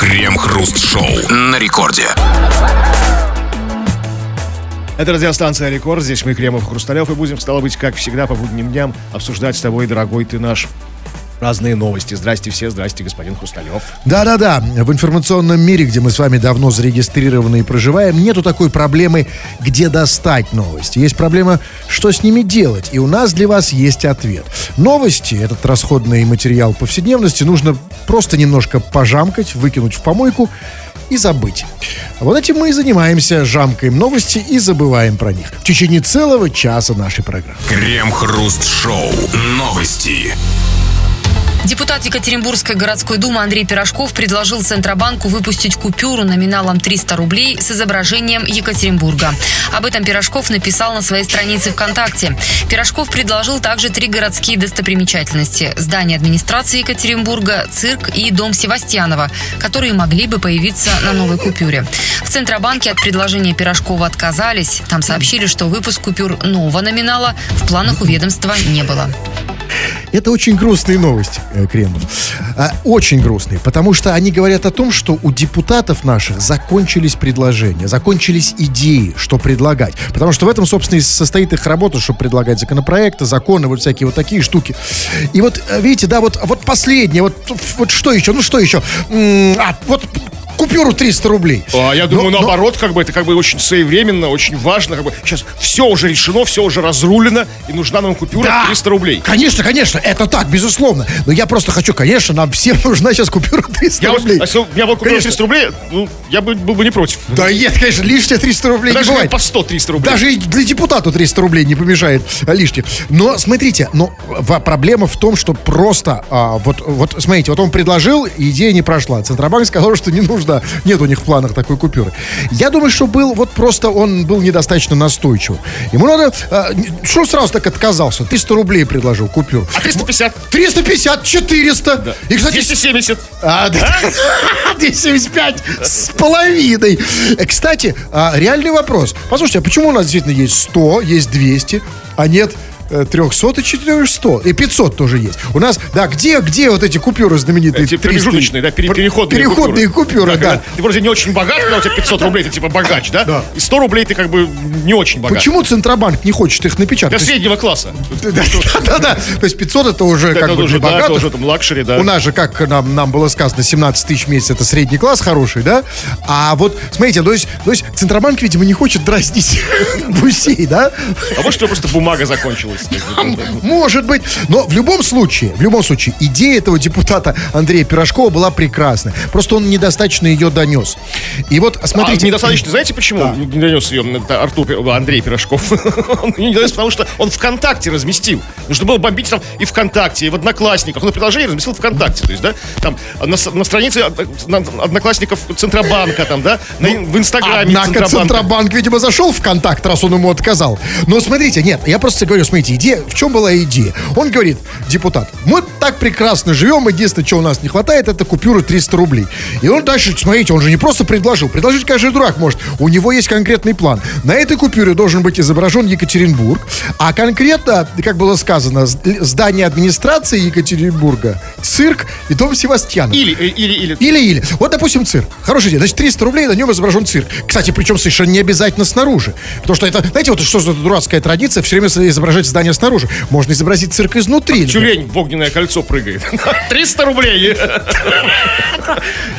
Крем-хруст-шоу на рекорде. Это радиостанция «Рекорд». Здесь мы, Кремов Хрусталев, и будем, стало быть, как всегда, по будним дням обсуждать с тобой, дорогой ты наш, разные новости. Здрасте все, здрасте, господин Хрусталев. Да-да-да, в информационном мире, где мы с вами давно зарегистрированы и проживаем, нету такой проблемы, где достать новости. Есть проблема, что с ними делать, и у нас для вас есть ответ. Новости, этот расходный материал повседневности, нужно просто немножко пожамкать, выкинуть в помойку и забыть. Вот этим мы и занимаемся, жамкаем новости и забываем про них. В течение целого часа нашей программы. Крем-хруст-шоу. Новости. Депутат Екатеринбургской городской думы Андрей Пирожков предложил Центробанку выпустить купюру номиналом 300 рублей с изображением Екатеринбурга. Об этом Пирожков написал на своей странице ВКонтакте. Пирожков предложил также три городские достопримечательности – здание администрации Екатеринбурга, цирк и дом Севастьянова, которые могли бы появиться на новой купюре. В Центробанке от предложения Пирожкова отказались. Там сообщили, что выпуск купюр нового номинала в планах у ведомства не было. Это очень грустные новости, Кремов. А, очень грустные, потому что они говорят о том, что у депутатов наших закончились предложения, закончились идеи, что предлагать. Потому что в этом, собственно, и состоит их работа, чтобы предлагать законопроекты, законы, вот всякие вот такие штуки. И вот, э, видите, да, вот, вот последнее, вот, вот что еще, ну что еще? А, вот купюру 300 рублей. А я думаю, Но- но- наоборот, как бы это как бы очень своевременно, очень важно. Как бы сейчас все уже решено, все уже разрулено, и нужна нам купюра Да. 300 рублей. Конечно, конечно, это так, безусловно. Но я просто хочу, конечно, нам всем нужна сейчас купюра 300 Я, вот- рублей. а если у меня была купюра Конечно. 300 рублей, ну, я бы, был бы не против. Да нет, конечно, лишние 300 рублей Даже не бывает. по 100-300 рублей. Даже и для депутата 300 рублей не помешает а, лишних. Но смотрите, но проблема в том, что просто а, вот, вот смотрите, вот он предложил, идея не прошла. Центробанк сказал, что не нужно, нет у них в планах такой купюры. Я думаю, что был вот просто он был недостаточно настойчив. Ему надо, а, что сразу так отказался? 300 рублей предложил купюру. А 350? 350, 400. И, кстати, 270. а, да. 275 с половиной. Кстати, а, реальный вопрос. Послушайте, а почему у нас действительно есть 100, есть 200, а нет 300 и 400? И 500 тоже есть. У нас, да, где, где вот эти купюры знаменитые? Эти 300? промежуточные, да, пере- переходные, Переходные купюры, да. когда Ты вроде не очень богат, когда у тебя 500 рублей, ты типа богач, да? Да. И 100 рублей ты как бы не очень богат. Почему Центробанк не хочет их Для напечатать? Есть- среднего класса. Да, да, да. То есть 500 это уже как бы для да, это богатых. уже там luxury, да. У нас же, как нам, нам было сказано, 17 тысяч в месяц это средний класс хороший, да? А вот, смотрите, то есть, то есть Центробанк, видимо, не хочет дразнить гусей, да? А может, у просто бумага закончилась. Может быть. Но в любом случае, в любом случае, идея этого депутата Андрея Пирожкова была прекрасная. Просто он недостаточно ее донес. И вот, смотрите... А недостаточно, знаете почему не донес ее это Артур, Пи- Андрей Пирожков? Он не донес, потому что он ВКонтакте разместил. Нужно было бомбить там и ВКонтакте, и в Одноклассниках. Он предложение разместил ВКонтакте. То есть, да, там на, с- на странице на- Одноклассников Центробанка, там, да, на- в Инстаграме Однако. Центробанк, видимо, зашел в контакт, раз он ему отказал. Но смотрите, нет, я просто говорю, смотрите, идея, в чем была идея? Он говорит, депутат, мы так прекрасно живем, единственное, что у нас не хватает, это купюры 300 рублей. И он дальше, смотрите, он же не просто предложил, предложить каждый дурак может. У него есть конкретный план. На этой купюре должен быть изображен Екатеринбург, а конкретно, как было сказано, здание администрации Екатеринбурга, цирк и дом Севастьянова. Или, э, или, или. Или-или. Вот, допустим, цирк. Хорошая идея. Значит, 300 рублей, на нем изображен цирк. Кстати, причем совершенно не обязательно снаружи. Потому что это, знаете, вот что за дурацкая традиция все время изображать здание снаружи. Можно изобразить цирк изнутри. Тюлень в огненное кольцо прыгает. 300 рублей.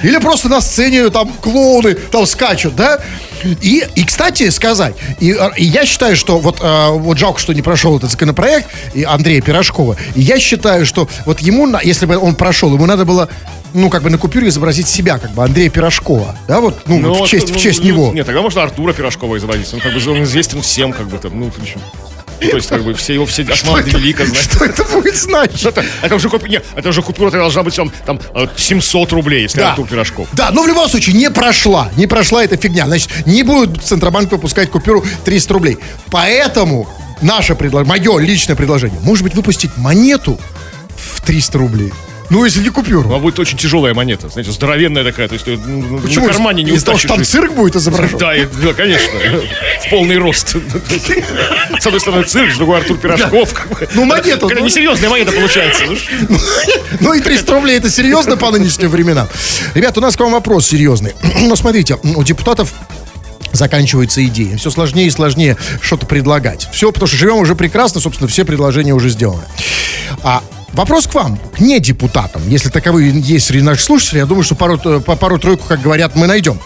Или просто на сцене там клоуны там скачут, да? И, и кстати, сказать, и, и я считаю, что вот, а, вот жалко, что не прошел этот законопроект и Андрея Пирожкова. И я считаю, что вот ему, если бы он прошел, ему надо было ну, как бы на купюре изобразить себя, как бы Андрея Пирожкова, да, вот, ну, Ну, в честь, ну, в честь ну, него. Нет, тогда можно Артура Пирожкова изобразить. Он как бы он известен всем, как бы там, ну. Ну, То есть, как бы, все его, все Осман Велика знают. Что это будет значить? Это, это уже купюра, нет, это уже купюра должна быть там, там э, 700 рублей, если Артур Пирожков. Да, но в любом случае не прошла. Не прошла эта фигня. Значит, не будет Центробанк выпускать купюру 300 рублей. Поэтому наше предложение, мое личное предложение, может быть, выпустить монету в 300 рублей. Ну, если не купюру. А будет очень тяжелая монета, знаете, здоровенная такая, то есть ты ну, Почему? на кармане не Из-за того, что там утащишь. цирк будет изображен? Да, и- да, конечно, в полный рост. С одной стороны цирк, с другой Артур Пирожков. как. Ну, Какая ну. несерьезная монета получается. Ну, Ну и 300 рублей это серьезно по нынешним временам. Ребят, у нас к вам вопрос серьезный. Ну, смотрите, у депутатов заканчивается идея. Все сложнее и сложнее что-то предлагать. Все, потому что живем уже прекрасно, собственно, все предложения уже сделаны. А Вопрос к вам, к не депутатам. Если таковые есть среди наших слушателей, я думаю, что пару, э, пару-тройку, как говорят, мы найдем.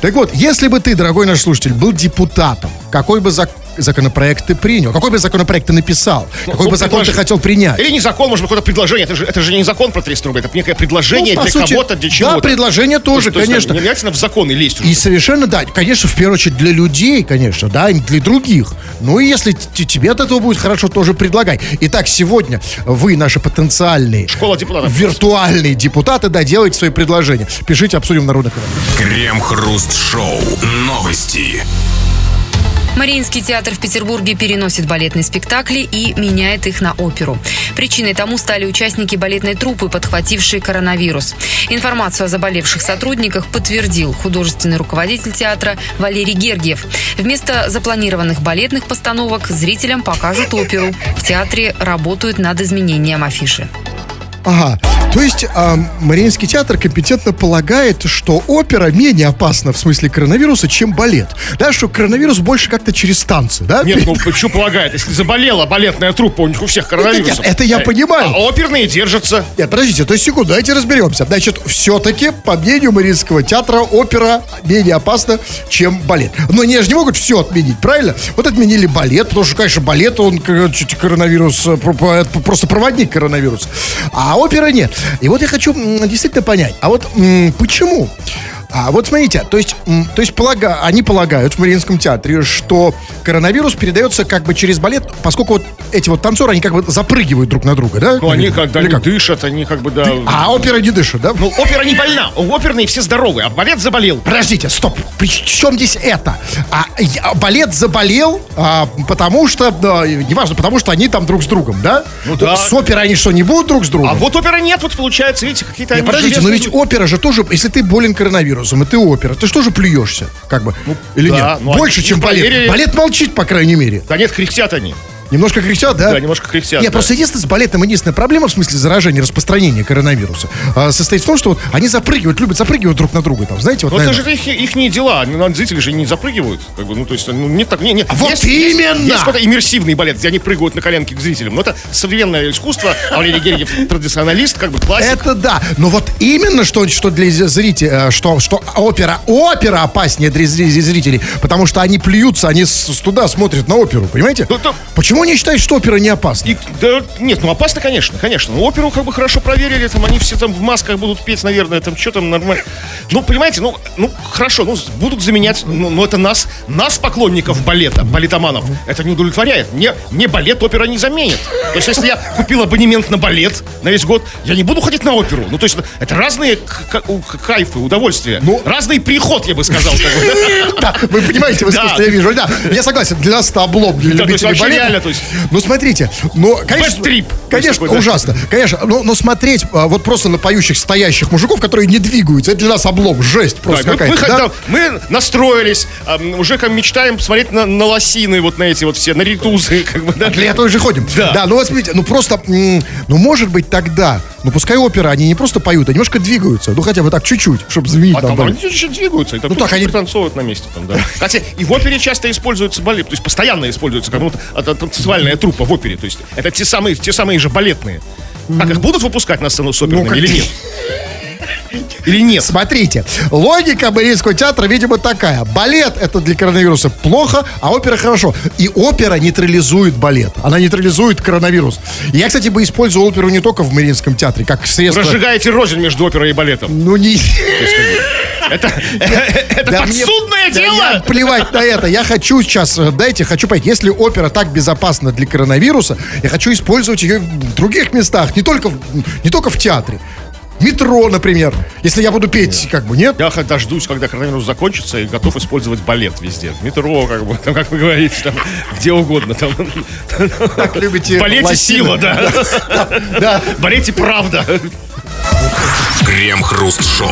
Так вот, если бы ты, дорогой наш слушатель, был депутатом, какой бы зак- законопроект ты принял? Какой бы законопроект ты написал? Какой бы ну, закон ты хотел принять? Или не закон, может быть, какое-то предложение. Это же, это же не закон про 300 рублей, это некое предложение Ну, для сути, кого-то, для чего-то. Да, предложение тоже, То есть, конечно. Не обязательно в законы лезть уже. И совершенно, да, конечно, в первую очередь для людей, конечно, да, и для других. Ну и если тебе от этого будет хорошо, тоже предлагай. Итак, сегодня вы, наши потенциальные Школа депутатов. виртуальные депутаты, да, делайте свои предложения. Пишите, обсудим в народных. Крем-хруст-шоу. Новости. Мариинский театр в Петербурге переносит балетные спектакли и меняет их на оперу. Причиной тому стали участники балетной труппы, подхватившие коронавирус. Информацию о заболевших сотрудниках подтвердил художественный руководитель театра Валерий Гергиев. Вместо запланированных балетных постановок зрителям покажут оперу. В театре работают над изменением афиши. Ага. То есть а, Мариинский театр компетентно полагает, что опера менее опасна в смысле коронавируса, чем балет. Да, что коронавирус больше как-то через танцы, да? Нет, ну почему полагает? Если заболела балетная труппа, у них у всех коронавирус. Это- это я понимаю. А оперные держатся. Нет, подождите, то есть секунду, давайте разберемся. Значит, все-таки, по мнению Мариинского театра, опера менее опасна, чем балет. Но они же не могут все отменить, правильно? Вот отменили балет, потому что, конечно, балет, он коронавирус, э, просто проводник коронавируса. А опера нет. И вот я хочу действительно понять, а вот почему? А вот смотрите, то есть, то есть полага, они полагают в Мариинском театре, что коронавирус передается как бы через балет, поскольку вот эти вот танцоры, они как бы запрыгивают друг на друга, да? Ну, они когда или как? дышат, они как бы, да... А опера не дышит, да? Ну, опера не больна. Оперные все здоровые, а балет заболел. Подождите, стоп. При чем здесь это? А, я- балет заболел, а, потому что, да, неважно, потому что они там друг с другом, да? Ну да. С оперой они что, не будут друг с другом? А вот оперы нет, вот получается, видите, какие-то Не, они подождите, но железные. ведь опера же тоже, если ты болен коронавирусом, и ты опера, ты что же плюешься, как бы, или да, нет? ну, Больше, они чем балет. проверили. Балет молчит, по крайней мере. Да нет, кряхтят они. Немножко кряхтят, да? Да, немножко кряхтят. Нет, да. просто единственное, с балетом единственная проблема, в смысле заражения, распространения коронавируса, а, состоит в том, что вот они запрыгивают, любят запрыгивать друг на друга, там, знаете, вот, Но это наверное. же их, их дела, ну, зрители же не запрыгивают, как бы, ну, то есть, ну, нет так, не, не. А вот есть, именно! Есть, есть какой-то иммерсивный балет, где они прыгают на коленки к зрителям, но это современное искусство, а Валерий Гергиев традиционалист, как бы классик. Это да. Но вот именно что, что для зрителей, что, что опера, опера опаснее для зри- зрителей, потому что они плюются, они с, туда смотрят на оперу, понимаете? Ну, то- Почему они считают, что опера не опасна? И, да, нет, ну опасно, конечно, конечно. Ну, оперу как бы хорошо проверили, там они все там в масках будут петь, наверное, там что там нормально. Ну, понимаете, ну, ну хорошо, ну, будут заменять, ну, ну, это нас, нас, поклонников балета, балетоманов, это не удовлетворяет. Мне, мне балет опера не заменит. То есть, если я купил абонемент на балет на весь год, я не буду ходить на оперу. Ну, то есть, это разные кайфы, удовольствия. Ну- Разный приход, я бы сказал. Да, вы понимаете, в Да. искусстве я вижу. Да, я согласен, для нас это облом, для любителей балета. Ну, смотрите, ну, конечно, Бэт-трип. конечно, Такой, да. ужасно. Конечно, но, но смотреть а, вот просто на поющих, стоящих мужиков, которые не двигаются, это для нас облом, жесть просто вот мы, какая-то. да? хотя- мы настроились, а, уже как мечтаем посмотреть на, на лосины, вот на эти вот все, на ритузы, как бы, да. Для этого же ходим. Да. ну вот смотрите, ну просто, ну может быть тогда, ну пускай опера, они не просто поют, а немножко двигаются, ну хотя бы так чуть-чуть, чтобы заменить А там. там они еще двигаются, и Ну так, они- пританцовывают на месте. Там, да. Хотя и в опере часто используется балет, то есть постоянно используется, как будто это танцевальная труппа в опере. То есть это те самые, те самые же балетные. Как их будут выпускать на сцену с оперными Ну, как- или нет? Или нет? Смотрите, логика Мариинского театра, видимо, такая. Балет это для коронавируса плохо, а опера хорошо. И опера нейтрализует балет. Она нейтрализует коронавирус. Я, кстати, бы использовал оперу не только в Мариинском театре, как средство... Разжигаете рознь между оперой и балетом. Ну не... Это, это Да подсудное дело! плевать на это. Я хочу сейчас, э, дайте, хочу понять, если опера так безопасна для коронавируса, я хочу использовать ее в других местах, не только в, не только в театре. Метро, например. Если я буду петь, как бы, нет? Я дождусь, когда коронавирус закончится, и готов использовать балет везде. В метро, как бы, там, как вы говорите, там, где угодно. Там. Так любите В балете лосины. сила, да. Да. В балете правда. Крем-хруст-шоу.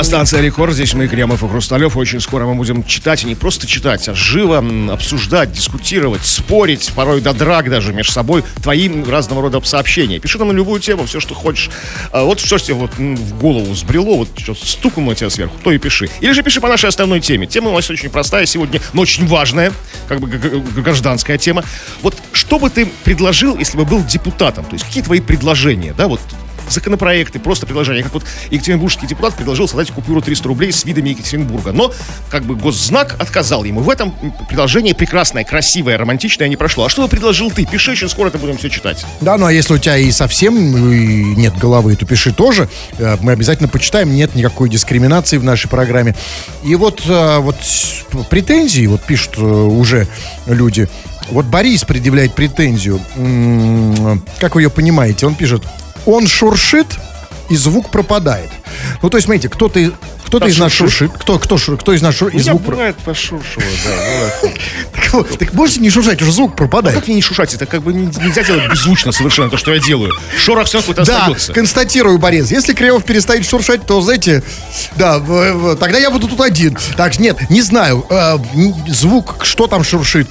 Радиостанция Рекорд. Здесь мы, Кремов и Хрусталев. Очень скоро мы будем читать, и не просто читать, а живо обсуждать, дискутировать, спорить, порой до драк даже между собой, твои разного рода сообщения. Пиши нам на любую тему, все, что хочешь. А вот что тебе вот в голову сбрело, вот что стукнуло тебя сверху, то и пиши. Или же пиши по нашей основной теме. Тема у нас очень простая сегодня, но очень важная, как бы гражданская тема. Вот что бы ты предложил, если бы был депутатом? То есть какие твои предложения, да, вот законопроекты, просто предложения. Как вот екатеринбургский депутат предложил создать купюру 300 рублей с видами Екатеринбурга. Но как бы госзнак отказал ему. В этом предложение прекрасное, красивое, романтичное не прошло. А что предложил ты? Пиши, очень скоро это будем все читать. Да, ну а если у тебя и совсем ну, нет головы, то пиши тоже. Э, Мы обязательно почитаем. Нет никакой дискриминации в нашей программе. И вот, э, вот претензии, вот пишут э, уже люди. Вот Борис предъявляет претензию. Как вы ее понимаете? Он пишет, он шуршит, и звук пропадает. Ну, то есть, смотрите, кто-то кто-то из нас шуршит? кто, кто, шур- кто из нас шуршит, и звук про- бывает пошуршило, да. Так, вот, так можете не шуршать, уже звук пропадает. Как мне не шушать? Это как бы не- нельзя делать беззвучно совершенно то, что я делаю. Шорох все какой-то Да, остается. констатирую, Борис. Если Кремов перестанет шуршать, то, знаете, да, тогда я буду тут один. Так, нет, не знаю. э, звук, что там шуршит,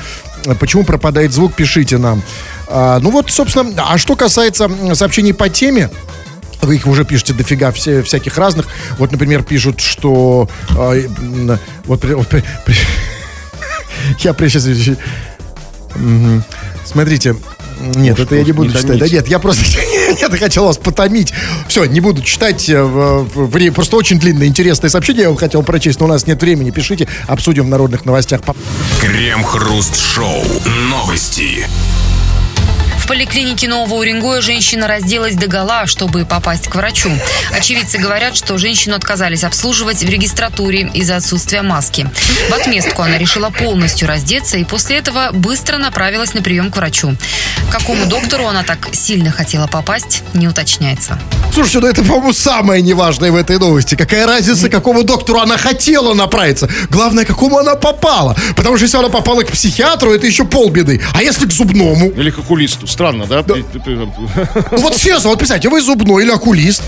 почему пропадает звук, пишите нам. А, ну вот, собственно, а что касается сообщений по теме, вы их уже пишете дофига все, всяких разных. Вот, например, пишут, что... э, вот, вот при- при- я сейчас... Мгм. Смотрите, нет, это я не буду не читать. Да нет, я просто нет, я хотел вас потомить. Все, не буду читать. э, в- Просто очень длинное, интересное сообщение я вам хотел прочесть, но у нас нет времени. Пишите, обсудим в народных новостях. Крем-хруст-шоу. Новости. В поликлинике Нового Уренгоя женщина разделась догола, чтобы попасть к врачу. Очевидцы говорят, что женщину отказались обслуживать в регистратуре из-за отсутствия маски. В отместку она решила полностью раздеться и после этого быстро направилась на прием к врачу. К какому доктору она так сильно хотела попасть, не уточняется. Слушайте, ну это, по-моему, самое неважное в этой новости. Какая разница, к какому доктору она хотела направиться? Главное, к какому она попала. Потому что если она попала к психиатру, это еще полбеды. А если к зубному? Или к окулисту. Странно, да? Ну вот честно, вот представьте, вы зубной или окулист,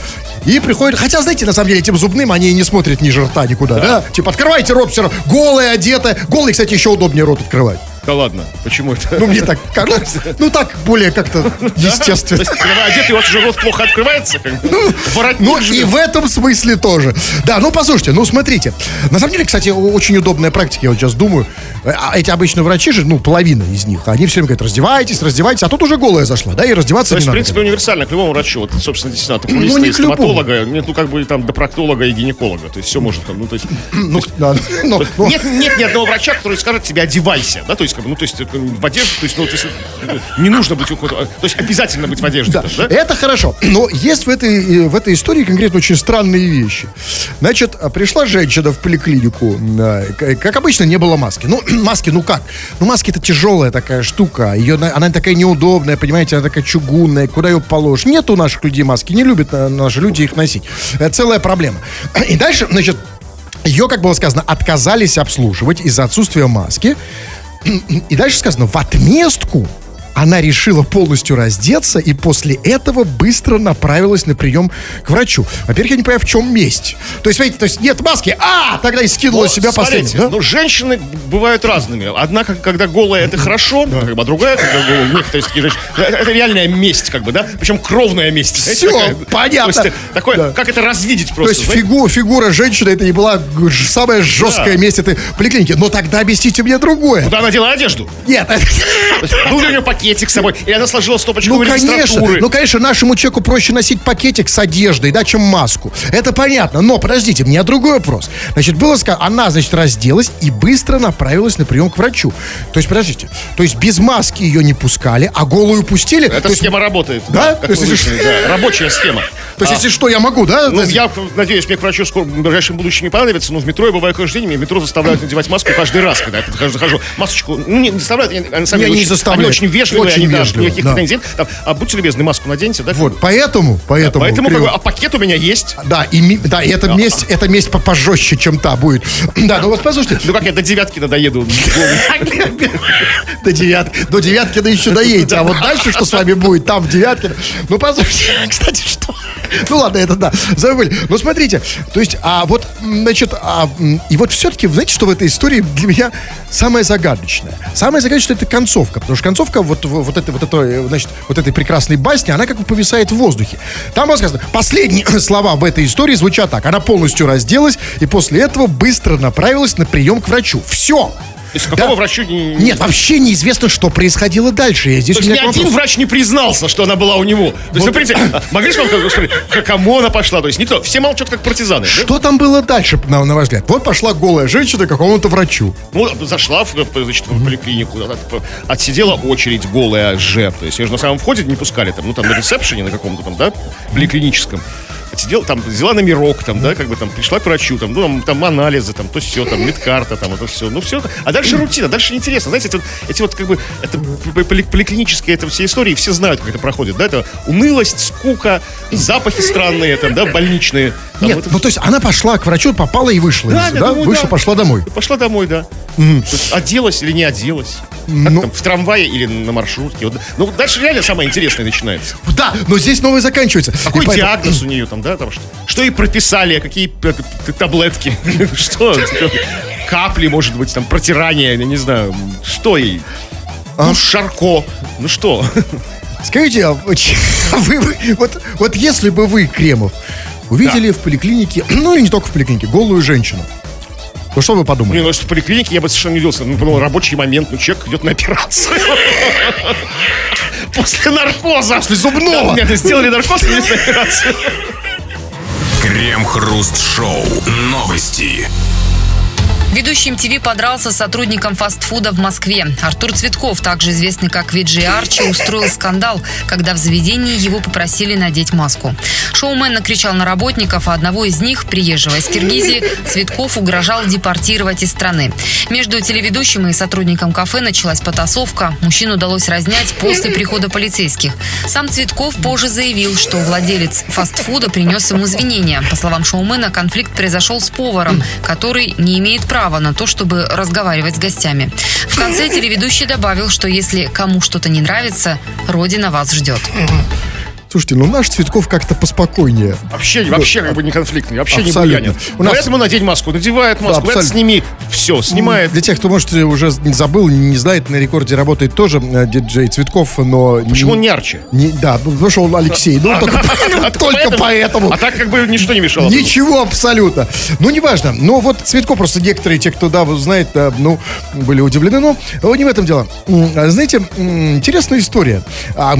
и приходит... Хотя, знаете, на самом деле, этим зубным они и не смотрят ниже рта никуда, да? Типа, открывайте рот все равно, голые, одеты. Голый, кстати, еще удобнее рот открывать. Да ладно, почему это? Ну, мне так кажется. Ну, так, более как-то То естественно. одетый, у вас уже рот плохо открывается? Ну, же. и в этом смысле тоже. Да, ну, послушайте, ну, смотрите. На самом деле, кстати, очень удобная практика, я вот сейчас думаю. А Эти обычно врачи же, ну, половина из них, они все время говорят, раздевайтесь, раздевайтесь, а тут уже голая зашла, да, и раздеваться не в надо. принципе, универсально к любому врачу. Вот, собственно, действительно, от окулиста Ну, не и стоматолога, нет, ну, как бы там до проктолога и гинеколога. То есть, все может там, ну, то есть... Ну, да, ну, То есть ну, Нет, нет ни одного врача, который скажет тебе одевайся, да, то есть, как бы, ну, то есть, в одежде, то есть, ну, то есть, не нужно быть, уходом, то есть, обязательно быть в одежде, Да, да? это хорошо. Но есть в этой, э, в этой истории конкретно очень странные вещи. Значит, а, пришла женщина в поликлинику. Как обычно, не было маски. Ну, маски, ну как? Ну, маски это тяжелая такая штука. Ее, на- она такая неудобная, понимаете, она такая чугунная. Куда ее положишь? Нет у наших людей маски. Не любят э, наши люди их носить. Это целая проблема. И дальше, значит, ее, как было сказано, отказались обслуживать из-за отсутствия маски. И дальше сказано, в отместку она решила полностью раздеться и после этого быстро направилась на прием к врачу. Во-первых, я не понимаю, в чем месть. То есть, смотрите, то есть нет маски, а, тогда и скинула Вот, себя смотрите, последним. да? Ну, женщины бывают разными. Одна, когда голая, это хорошо, как бы, а другая, когда голая, некоторые такие женщины, это, реальная месть, как бы, да? Причем кровная месть. знаете, Всё, такая. понятно. То есть, э, такое, Да. как это развидеть То просто, есть знаете? фигу- фигура женщины это не была самая жесткая Да. месть этой поликлиники. Но тогда объясните мне другое. Куда она дела одежду? Нет, То есть Был ли у нее пакетик с собой? Или она сложила стопочку ну конечно, ну конечно, нашему человеку проще носить пакетик с одеждой, да, чем маску. Это понятно. Но подождите, у меня другой вопрос. Значит, было сказано, она, значит, разделась и быстро направилась на прием к врачу. То есть, подождите, то есть без маски ее не пускали, а голую пустили? Эта то есть, схема работает. Да? Как То есть, выяснили, да, Рабочая схема. то есть А, если что, я могу, да? Ну, я надеюсь, мне к врачу скоро, в ближайшем будущем не понадобится, но в метро я бываю каждый день, мне в метро заставляют надевать маску каждый раз, когда я подхожу, захожу. Масочку, ну, не, не заставляют, они, они сами Не, не очень, заставляют. Они очень вежливые, Очень они, да, вежливые, никаких да. претензий. Там, а будьте любезны, маску наденьте, да? Вот, поэтому, поэтому. Поэтому, как криво. а пакет у меня есть. Да, и, да, и эта месть, эта месть по- пожестче, чем та будет. Да, ну вот послушайте, Ну, как я до девятки надоеду. до девятки, до девятки да еще доедете, а вот дальше что с вами будет, там в девятке. Ну, послушайте, кстати, что? Ну ладно, это да, забыли. Ну, смотрите, то есть, а вот, значит, а, и вот все-таки, знаете, что в этой истории для меня самое загадочное? Самое загадочное это концовка, потому что концовка вот, в- вот, этой, вот, этой, значит, вот этой прекрасной басни, она как бы повисает в воздухе. Там было сказано, последние слова в этой истории звучат так. Она полностью разделась и после этого быстро направилась на прием к врачу. Все. Из какого врачу не... Нет, вообще неизвестно, что происходило дальше. Я здесь То есть ни один вопрос. врач не признался, что она была у него. То есть, вы понимаете, а, могли же к кому она пошла? То есть никто, все молчат, как партизаны. да? Что там было дальше, на, на ваш взгляд? Вот пошла голая женщина к какому-то врачу. Ну, зашла в, в, значит, в поликлинику, от- от- отсидела очередь голая Ж. То есть ее же на самом входе не пускали, там, ну, там, на ресепшене на каком-то там, да, поликлиническом. Отсидела, там, взяла номерок, там, да, как бы там, пришла к врачу, там, ну, там, там анализы, там, то все, там, медкарта, там, это все, ну, все. А дальше рутина, дальше неинтересно. Знаете, эти вот, эти вот как бы, это поликлинические, это все истории, все знают, как это проходит, да, это унылость, скука, запахи странные, там, да, больничные. Там, Нет, это ну то есть она пошла к врачу, попала и вышла. Да, из- да? думаю, вышла, да. пошла домой. Пошла домой, да. То есть Оделась или не оделась? Ну. там, в трамвае или на маршрутке? Вот, Ну, дальше реально самое интересное начинается. Да, но здесь новое заканчивается. Какой И поэтому- диагноз у нее там, да? Там, что, что ей прописали, какие таблетки? Что? Капли, может быть, там, протирание, я не знаю. Что ей? А? Ну, Шарко. Ну что? Скажите, а вы, вы- вот, вот если бы вы, Кремов, увидели в поликлинике, ну и не только в поликлинике, голую женщину, то что вы подумали? Не, ну, если в поликлинике я бы совершенно не удивился. Ну, подумал, рабочий момент, ну, человек идет на операцию. После наркоза. После зубного. Нет, сделали наркоз и операцию. Крем-хруст-шоу. Новости. Ведущий МТВ подрался с сотрудником фастфуда в Москве. Артур Цветков, также известный как Виджи Арчи, устроил скандал, когда в заведении его попросили надеть маску. Шоумен накричал на работников, а одного из них, приезжего из Киргизии, Цветков угрожал депортировать из страны. Между телеведущим и сотрудником кафе началась потасовка. Мужчину удалось разнять после прихода полицейских. Сам Цветков позже заявил, что владелец фастфуда принес ему извинения. По словам шоумена, конфликт произошел с поваром, который не имеет права на то, чтобы разговаривать с гостями. В конце телеведущий добавил, что если кому что-то не нравится, Родина вас ждет. Слушайте, ну наш Цветков как-то поспокойнее. Вообще, вообще как бы не конфликтный, вообще не Абсолютно. буянит. У нас- Поэтому надеть маску. Надевает маску, абсолютно. это сними. Все, снимает. Для тех, кто, может, уже не забыл, не знает, на рекорде работает тоже э, диджей Цветков, но... Почему он не Арчи? Не, да, потому что он Алексей. Ну, только, А только поэтому. А так как бы ничто не мешало. Ничего абсолютно. Ну, неважно. Но вот Цветков просто некоторые, те, кто, да, знает, да, ну, были удивлены. Но не в этом дело. А, Знаете, интересная история. А,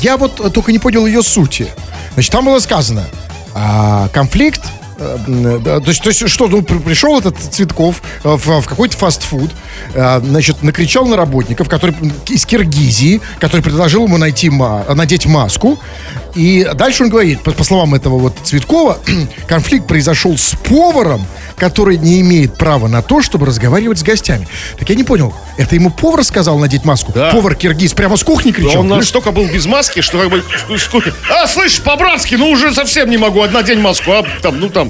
я вот только не понял ее сути. Значит, там было сказано, а, конфликт да, то, есть, то есть что, ну, при- пришел этот Цветков э, в, в какой-то фастфуд, э, значит, накричал на работников, который из Киргизии, который предложил ему найти ма- надеть маску, и дальше он говорит, по, по словам этого вот Цветкова, конфликт произошел с поваром, который не имеет права на то, чтобы разговаривать с гостями. Так я не понял, это ему повар сказал надеть маску? Да. Повар киргиз прямо с кухни Да кричал? Он Или настолько был без маски, что как бы сколько. А, слышь, по-братски, ну уже совсем не могу. Одна день маску, а там, ну там,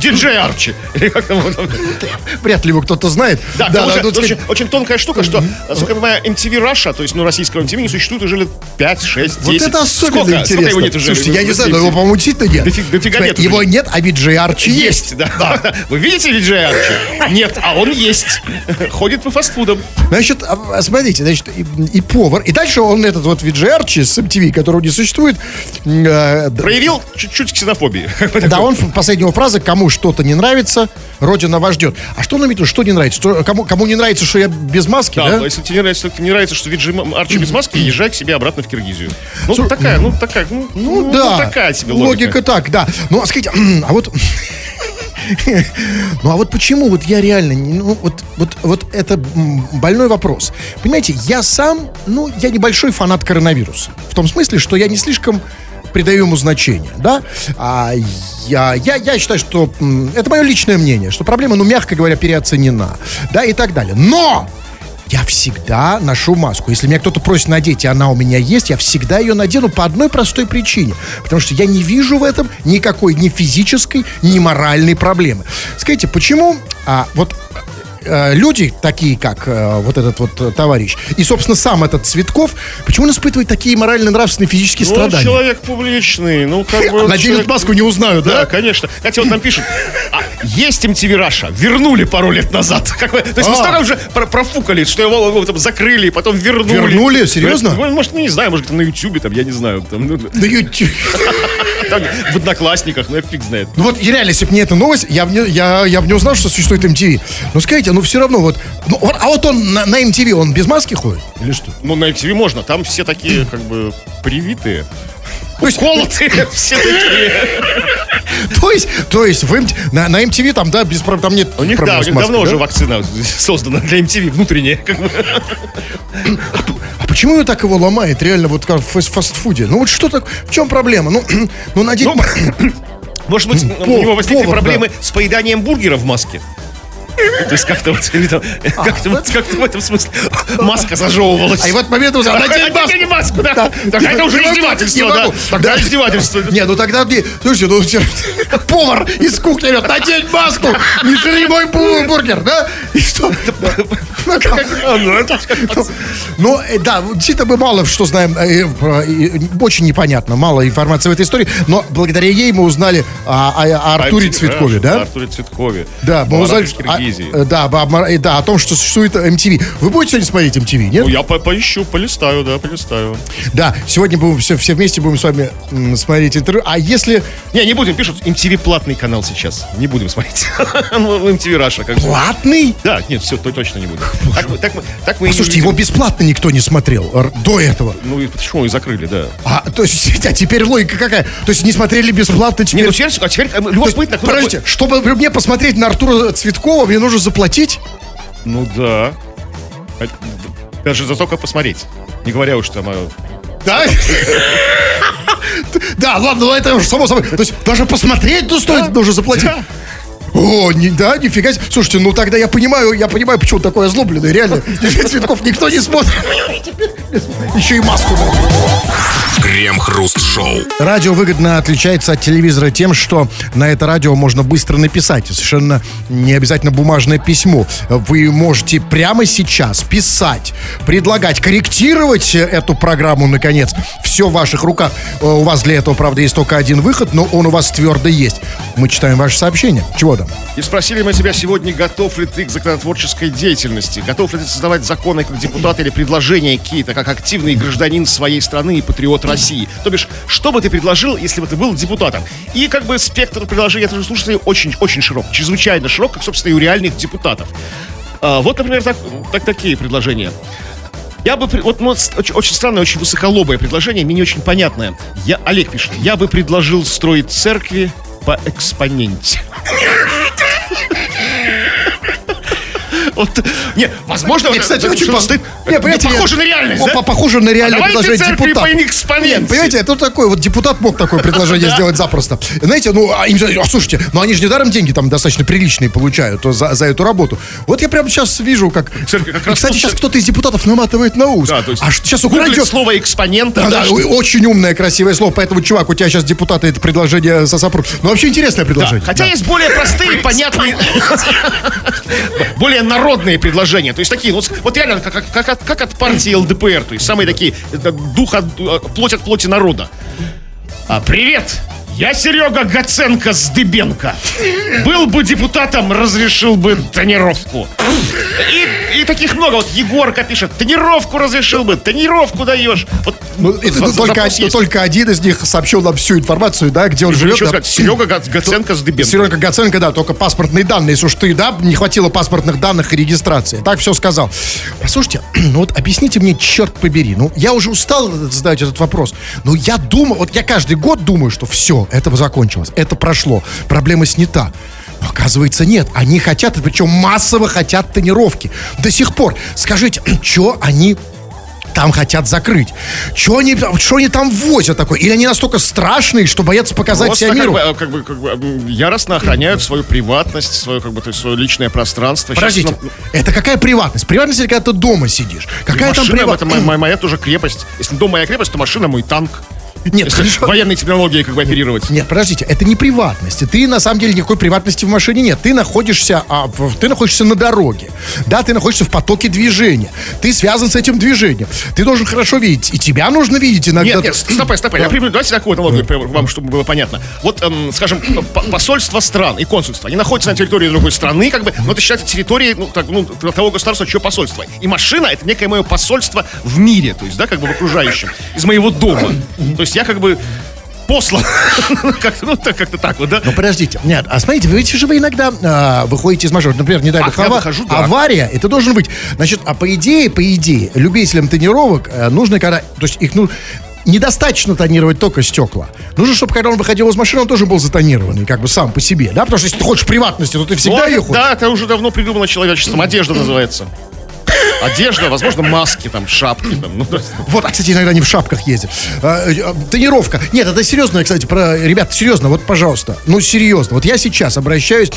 Диджей Арчи. Или как там он там? Вряд ли его кто-то знает. Да, да, тут очень, сказать, очень тонкая штука, что, насколько я понимаю, MTV Russia, то есть, ну, российского MTV не существует уже лет 5, 6, 10. Вот это особенно Сколько? интересно. Сколько его нет уже? Слушайте, я не знаю, но его, по-моему, действительно нет. Дофиг- дофига нет. Его нет, а ведь Джей Арчи есть. Есть, да. Вы видите Диджей Арчи? Нет, а он есть. Ходит по фастфудам. Значит, а, а, смотрите, значит, и, повар. И дальше он, этот вот Виджей Арчи с MTV, которого не существует, э, Проявил чуть-чуть ксенофобии. да, он последнего фраза «Кому что-то не нравится, Родина вас ждет». А что он имеет в виду, что не нравится? Что, кому, кому не нравится, что я без маски, Да, да? если тебе не нравится, тебе не нравится, что Виджей Арчи без маски, езжай к себе обратно в Киргизию. Ну, такая, ну, такая, ну, Ну, да. такая себе логика. так, да. Ну, а скажите, а вот... Ну а вот почему вот я реально, ну вот, вот, вот это больной вопрос. Понимаете, я сам, ну, я небольшой фанат коронавируса. В том смысле, что я не слишком придаю ему значение, да? А я, я, я считаю, что это мое личное мнение, что проблема, ну, мягко говоря, переоценена, да, и так далее. Но я всегда ношу маску. Если меня кто-то просит надеть, и она у меня есть, я всегда ее надену по одной простой причине. Потому что я не вижу в этом никакой ни физической, ни моральной проблемы. Скажите, почему а, вот э, люди, такие как э, вот этот вот товарищ, и, собственно, сам этот Цветков, почему он испытывает такие морально-нравственные физические Ну, страдания? человек публичный, ну, как бы... Наденет человек- маску, не узнаю, Да, да? конечно. Кстати, вот нам пишут, а, есть MTV Раша, вернули пару лет назад. Как бы, то есть мы А. столько уже про- профукали, что его, его там закрыли, потом вернули. Вернули? Серьезно? Ну, Может, ну, не знаю, может, там на Ютубе, там, я не знаю, там, ну, Да ю- там, в Одноклассниках, ну, я фиг знает. Ну вот, реально, если бы не эта новость, я бы не, я, я бы не узнал, что существует MTV. Но скажите, ну все равно вот, ну, вот- а вот он на, на MTV, он без маски ходит? Или что? Ну, на MTV можно, там все такие, как бы, привитые. То есть, Колотые все такие. то есть, то есть в на, на MTV там, да, без проб- там нет У них, да, проблем у них давно да? уже вакцина создана для MTV, внутренняя. как бы. А почему ее так его ломает, реально, вот как в фас- фастфуде? Ну вот что так, в чем проблема? Ну, ну надеть... Ну, Может быть, у Пов- него возникли повар, проблемы с поеданием бургера в маске? То есть как-то вот, там, как-то вот- как-то в этом смысле маска зажевывалась. а и в этот момент он сказал, надень маску. Да. Тогда это уже издевательство, да. Тогда Да. издевательство. Не, ну тогда мне, слушайте, ну повар из кухни говорит, надень маску, не жри мой бу- бургер, да? И что? Ну, Ну, э, да, действительно мы мало что знаем, э, э, очень непонятно, мало информации в этой истории, но благодаря ей мы узнали о, о- Артуре Цветкове, да? Артуре Цветкове. Да, мы узнали, Киргизии. э, да, об- об- э, да, о том, что существует MTV. Вы будете сегодня смотреть MTV, нет? Ну, я по- поищу, полистаю, да, полистаю. Да, сегодня будем все, все вместе будем с вами м, смотреть интервью. А если Не, не будем, пишут, MTV платный канал сейчас. Не будем смотреть. Ну, MTV Раша, как платный? Да, нет, все, то точно не будем. Так Так так мы и не Слушайте, его бесплатно никто не смотрел до этого. Ну, и почему и закрыли, да. А, то есть, а теперь логика какая? То есть не смотрели бесплатно, Не, теперь... ну теперь, а теперь э, любопытно, подождите, чтобы мне посмотреть на Артура Цветкова, мне нужно заплатить? Ну да. А, Даже за то, как посмотреть. Не говоря уж там о... Да? Да, ладно, это само собой. То есть даже посмотреть ну, стоит, нужно заплатить. О, не, да, нифига себе. Слушайте, ну тогда я понимаю, я понимаю, почему такой озлобленный, реально. Цветков никто не смотрит. Еще и маску. Крем-хруст-шоу. Радио выгодно отличается от телевизора тем, что на это радио можно быстро написать. Совершенно не обязательно бумажное письмо. Вы можете прямо сейчас писать, предлагать, корректировать эту программу, наконец. Все в ваших руках. Э, У вас для этого, правда, есть только один выход, но он у вас твердо есть. Мы читаем ваши сообщения. Чего там? И спросили мы тебя сегодня, готов ли ты к законотворческой деятельности? Готов ли ты создавать законы как депутат или предложения какие-то, как активный гражданин своей страны и патриот России? То бишь, что бы ты предложил, если бы ты был депутатом? И как бы спектр предложений от слушателей очень, очень широк, чрезвычайно широк, как, собственно, и у реальных депутатов. А, вот, например, так, так, такие предложения. Я бы, вот, ну, очень, очень странное, очень высоколобое предложение, мне не очень понятное. Я, Олег пишет, я бы предложил строить церкви по экспоненте. Вот, не, возможно, Не, кстати, очень стоит- Не, похоже на реальность, да? по- Похоже на реальное предложение депутата. Нет, понимаете, это такой, вот депутат мог такое предложение Да. сделать запросто. Знаете, ну, а, им же- а, слушайте, ну они же недаром деньги там достаточно приличные получают за, за эту работу. Вот я прямо сейчас вижу, как... Церкви как кстати, сейчас кто-то из депутатов наматывает на ус. Да, то есть а сейчас украдет... слово экспонента. Да, да, очень умное, красивое слово. Поэтому, чувак, у тебя сейчас депутаты это предложение сосопрут. Ну, вообще интересное Да, предложение. хотя Да. есть более простые, понятные, более народные предложения. То есть такие, с- вот реально, как, как- как как от партии ЛДПР. То есть самые такие, дух от, э, плоть от плоти народа. А, привет! Я Серега Гаценко с Дыбенко. Был бы депутатом, разрешил бы тонировку. И, и таких много. Вот Егорка пишет, тонировку разрешил бы, тонировку даешь. Вот, Ну, это за- только, есть. только один из них сообщил нам всю информацию, да, где он живет. Ничего да. сказать, Серега Га- Гаценко с Дыбенко. Серега Гаценко, да, только паспортные данные. Если уж ты, да, не хватило паспортных данных и регистрации. Так все сказал. Послушайте, ну вот объясните мне, черт побери. Ну, я уже устал задать этот вопрос. Но я думаю, вот я каждый год думаю, что все, это закончилось, это прошло, проблема снята. Но оказывается, нет. Они хотят, и причем массово хотят тонировки. До сих пор. Скажите, что они там хотят закрыть? Что они, что они там возят такое? Или они настолько страшные, что боятся показать Просто себя как миру? бы, э, как бы, как бы, м, яростно охраняют свою приватность, свое, как бы, то есть, свое личное пространство. Сейчас, Подождите, ну, это какая приватность? Приватность когда ты дома сидишь. Какая там машина, это моя, приватность? моя- моя тоже крепость. Если дом моя крепость, то машина мой танк. Нет, хорошо. военной терминологией как бы оперировать. Нет, подождите, это не приватность. Ты на самом деле никакой приватности в машине нет. Ты находишься, а, ты находишься на дороге. Да, ты находишься в потоке движения. Ты связан с этим движением. Ты должен хорошо видеть. И тебя нужно видеть иногда. Нет, нет, стопай, стопай. Я приму, давайте такую аналогию вам, чтобы было понятно. Вот, эм, скажем, по- посольство стран и консульство, они находятся на территории другой страны, как бы, но это считается территорией ну, так, ну, того государства, чье посольство. И машина это некое мое посольство в мире, то есть, да, как бы в окружающем, из моего дома. То есть я как бы послан. Как- Ну, так- как-то так вот, да? Ну, подождите. Нет, а смотрите, вы ведь же вы иногда а, выходите из машины. Например, не дай бог, я ава- выхожу, да. авария, это должен быть. Значит, а по идее, по идее, любителям тонировок э, нужно, когда... То есть их, ну, недостаточно тонировать только стекла. Нужно, чтобы когда он выходил из машины, он тоже был затонированный, как бы сам по себе, да? Потому что если ты хочешь приватности, то ты всегда Ну, ее хочешь. Да, это уже давно придумано человечеством. Одежда называется. Одежда, возможно, маски, там, шапки, там, ну, есть- Вот, а, кстати, иногда они в шапках ездят. А, э, а, Тонировка. Нет, это серьезно, кстати, про... Ребят, серьезно, вот, пожалуйста. Ну, серьезно. Вот я сейчас обращаюсь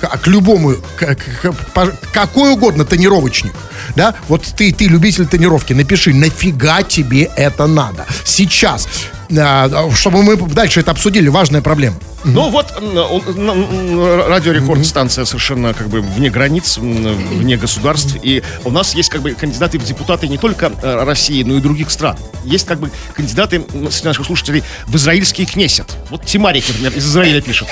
к, к любому, к, к- к- какой угодно тонировочник. Да? Вот ты, ты любитель тонировки, напиши, нафига тебе это надо? Сейчас. Чтобы мы дальше это обсудили, важная проблема. Ну вот, радиорекорд станция совершенно как бы вне границ, вне государств. И у нас есть как бы кандидаты в депутаты не только э, России, но и других стран. Есть как бы кандидаты среди наших слушателей в израильский кнесет. Вот Тимарик, например, из Израиля пишет.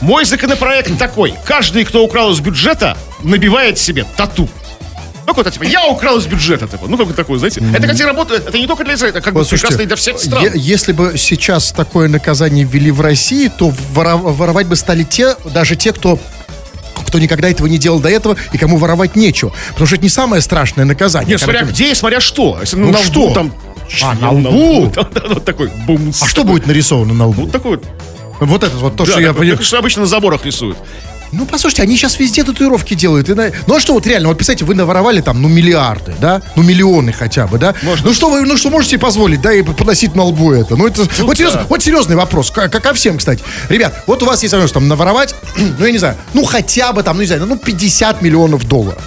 Мой законопроект такой. Каждый, кто украл из бюджета, набивает себе тату. Ну, какой-то типа, я украл из бюджета, типа. Ну, как бы такое, знаете. Это, кстати, работает, это не только для Израиля, это как бы Послушайте, прекрасно и для всех стран. е- если бы сейчас такое наказание ввели в России, то воро- воровать бы стали те, даже те, кто кто никогда этого не делал до этого и кому воровать нечего. Потому что это не самое страшное наказание. Нет, смотря ты- где и смотря что. Если Ну на что? лбу там... А, на лбу? Да, да, вот такой бум. А что будет нарисовано на лбу? Вот такой вот. Вот это вот то, Да, что я такой, понял. как что обычно на заборах рисуют. Ну, послушайте, они сейчас везде татуировки делают. И на- Ну, а что вот реально, вот представьте, вы наворовали там, ну, миллиарды, да? Ну, миллионы хотя бы, да? Можно. Ну, что вы, ну, что можете позволить, да, и поносить на лбу это? Ну, это, вот, да. серьезно, вот серьезный вопрос, как, ко всем, кстати. Ребят, вот у вас есть возможность там наворовать, ну, я не знаю, ну, хотя бы там, ну, не знаю, ну, 50 миллионов долларов.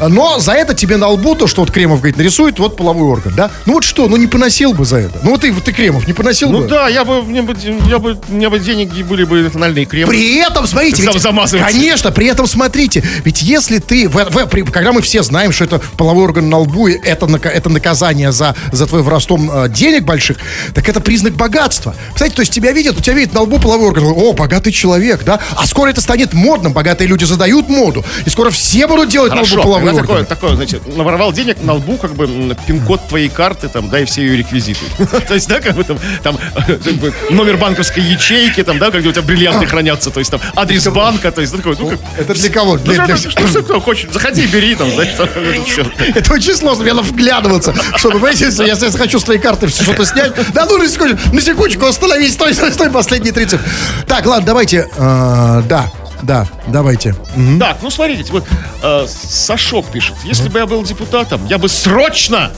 Но за это тебе на лбу, то, что вот Кремов говорит, нарисует, вот половой орган, да? Ну, вот что, ну, не поносил бы за это. Ну, вот ты, вот ты Кремов, не поносил Ну бы? да, я бы, мне бы, я бы, меня бы деньги были бы тональные кремы. При этом, смотрите, Зам- ведь- замазывать. Конечно, при этом смотрите, ведь если ты, в- в- при- когда мы все знаем, что это половой орган на лбу, и это, это наказание за, за твой воровством э, денег больших, так это признак богатства. Кстати, то есть тебя видят, у тебя видят на лбу половой орган, о, богатый человек, да? А скоро это станет модным, богатые люди задают моду, и скоро все будут делать на Хорошо, лбу половой орган. такое, такое, знаете, наворовал денег на лбу, как бы пин-код твоей карты, там, да, и все ее реквизиты. То есть, да, как бы там, там номер банковской ячейки, там, да, где у тебя бриллианты хранятся, то есть там адрес банка, то есть, ну, такой, ну, как... Это для кого? Ну, Для- что, для- что, что кто хочет, заходи, бери, там, знаешь, там, это. Это очень сложно, мне надо вглядываться. Чтобы, понимаете, если я если хочу с твоей карты что-то снять. Да ну, на секундочку, на секундочку, остановись, стой, стой, стой, последние 30. Так, ладно, давайте, э, да. Да, давайте. Мгм. Так, ну смотрите, вот э, Сашок пишет. Если бы я был депутатом, я бы срочно